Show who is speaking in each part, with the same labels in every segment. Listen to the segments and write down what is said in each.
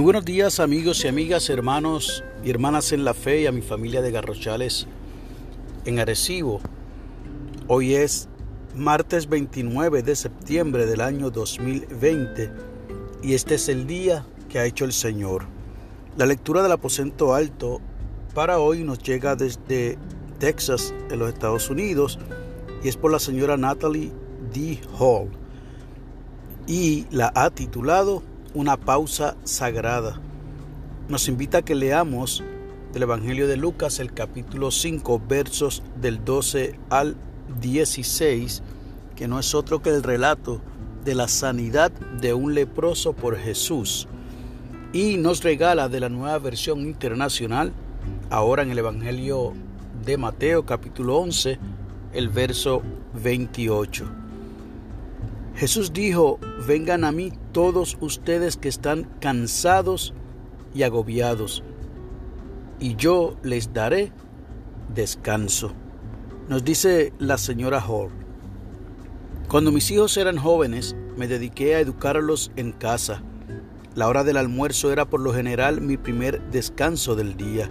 Speaker 1: Muy buenos días amigos y amigas, hermanos y hermanas en la fe y a mi familia de Garrochales en Arecibo. Hoy es martes 29 de septiembre del año 2020 y este es el día que ha hecho el Señor. La lectura del aposento alto para hoy nos llega desde Texas, en los Estados Unidos, y es por la señora Natalie D. Hall y la ha titulado una pausa sagrada. Nos invita a que leamos del Evangelio de Lucas el capítulo 5 versos del 12 al 16, que no es otro que el relato de la sanidad de un leproso por Jesús. Y nos regala de la nueva versión internacional, ahora en el Evangelio de Mateo capítulo 11, el verso 28. Jesús dijo, vengan a mí todos ustedes que están cansados y agobiados, y yo les daré descanso. Nos dice la señora Hall. Cuando mis hijos eran jóvenes, me dediqué a educarlos en casa. La hora del almuerzo era por lo general mi primer descanso del día.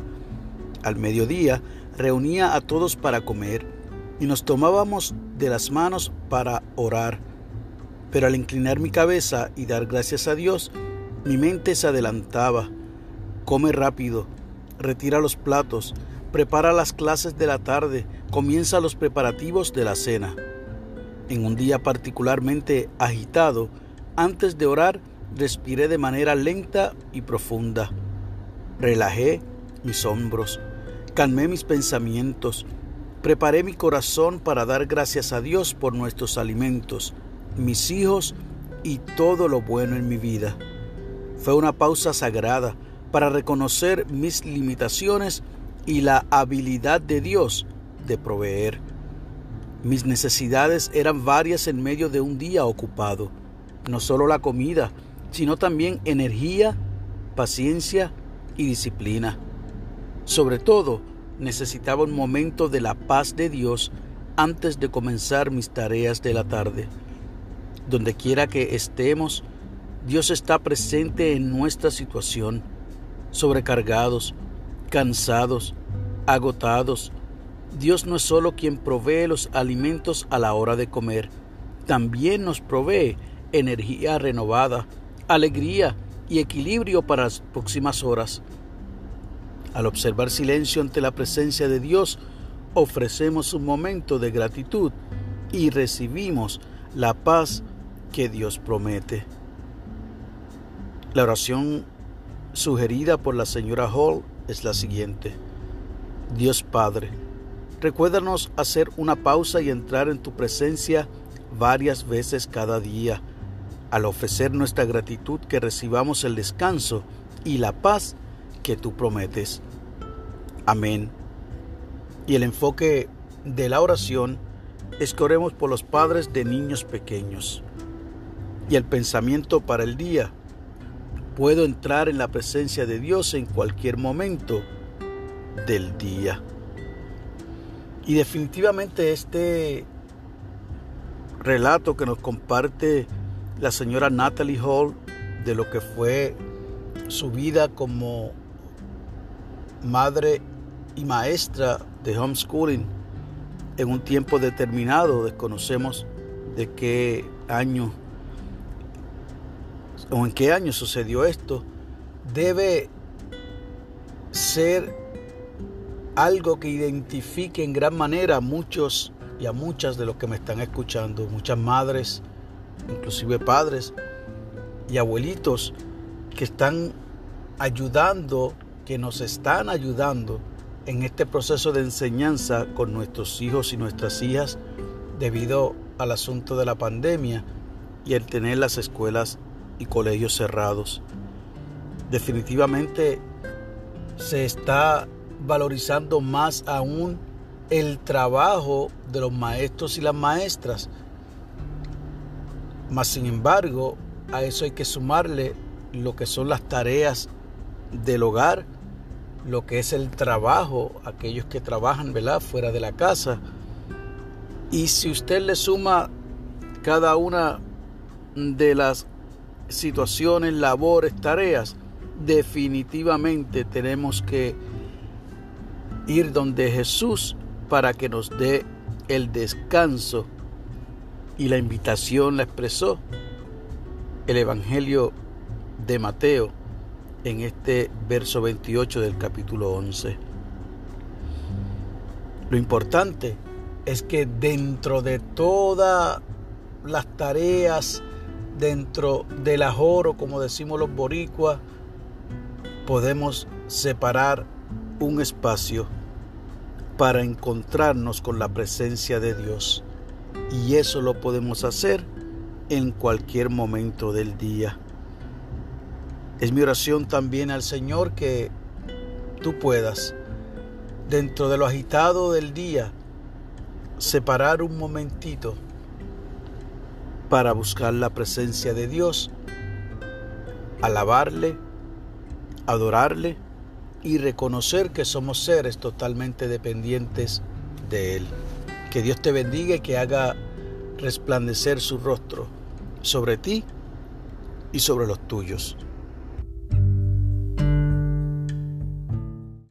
Speaker 1: Al mediodía reunía a todos para comer y nos tomábamos de las manos para orar. Pero al inclinar mi cabeza y dar gracias a Dios, mi mente se adelantaba. Come rápido, retira los platos, prepara las clases de la tarde, comienza los preparativos de la cena. En un día particularmente agitado, antes de orar, respiré de manera lenta y profunda. Relajé mis hombros, calmé mis pensamientos, preparé mi corazón para dar gracias a Dios por nuestros alimentos, mis hijos y todo lo bueno en mi vida. Fue una pausa sagrada para reconocer mis limitaciones y la habilidad de Dios de proveer. Mis necesidades eran varias en medio de un día ocupado. No solo la comida, sino también energía, paciencia y disciplina. Sobre todo, necesitaba un momento de la paz de Dios antes de comenzar mis tareas de la tarde. Donde quiera que estemos, Dios está presente en nuestra situación, sobrecargados, cansados, agotados. Dios no es solo quien provee los alimentos a la hora de comer, también nos provee energía renovada, alegría y equilibrio para las próximas horas. Al observar silencio ante la presencia de Dios, ofrecemos un momento de gratitud y recibimos la paz que Dios promete. La oración sugerida por la señora Hall es la siguiente. Dios Padre, recuérdanos hacer una pausa y entrar en tu presencia varias veces cada día. Al ofrecer nuestra gratitud que recibamos el descanso y la paz que tú prometes. Amén. Y el enfoque de la oración es que oremos por los padres de niños pequeños y el pensamiento para el día. Puedo entrar en la presencia de Dios en cualquier momento del día. Y definitivamente este relato que nos comparte la señora Natalie Hall de lo que fue su vida como madre y maestra de homeschooling en un tiempo determinado, desconocemos de qué año o en qué año sucedió esto, debe ser algo que identifique en gran manera a muchos y a muchas de los que me están escuchando, muchas madres, inclusive padres y abuelitos que están ayudando, que nos están ayudando en este proceso de enseñanza con nuestros hijos y nuestras hijas debido al asunto de la pandemia y el tener las escuelas y colegios cerrados. Definitivamente se está valorizando más aún el trabajo de los maestros y las maestras. Mas sin embargo, a eso hay que sumarle lo que son las tareas del hogar, lo que es el trabajo, aquellos que trabajan ¿verdad? fuera de la casa. Y si usted le suma cada una de las situaciones, labores, tareas, definitivamente tenemos que ir donde Jesús para que nos dé el descanso. Y la invitación la expresó el Evangelio de Mateo en este verso 28 del capítulo 11. Lo importante es que dentro de todas las tareas, dentro del ajoro, como decimos los boricuas, podemos separar un espacio para encontrarnos con la presencia de Dios. Y eso lo podemos hacer en cualquier momento del día. Es mi oración también al Señor que tú puedas, dentro de lo agitado del día, separar un momentito para buscar la presencia de Dios, alabarle, adorarle y reconocer que somos seres totalmente dependientes de Él. Que Dios te bendiga y que haga resplandecer su rostro sobre ti y sobre los tuyos.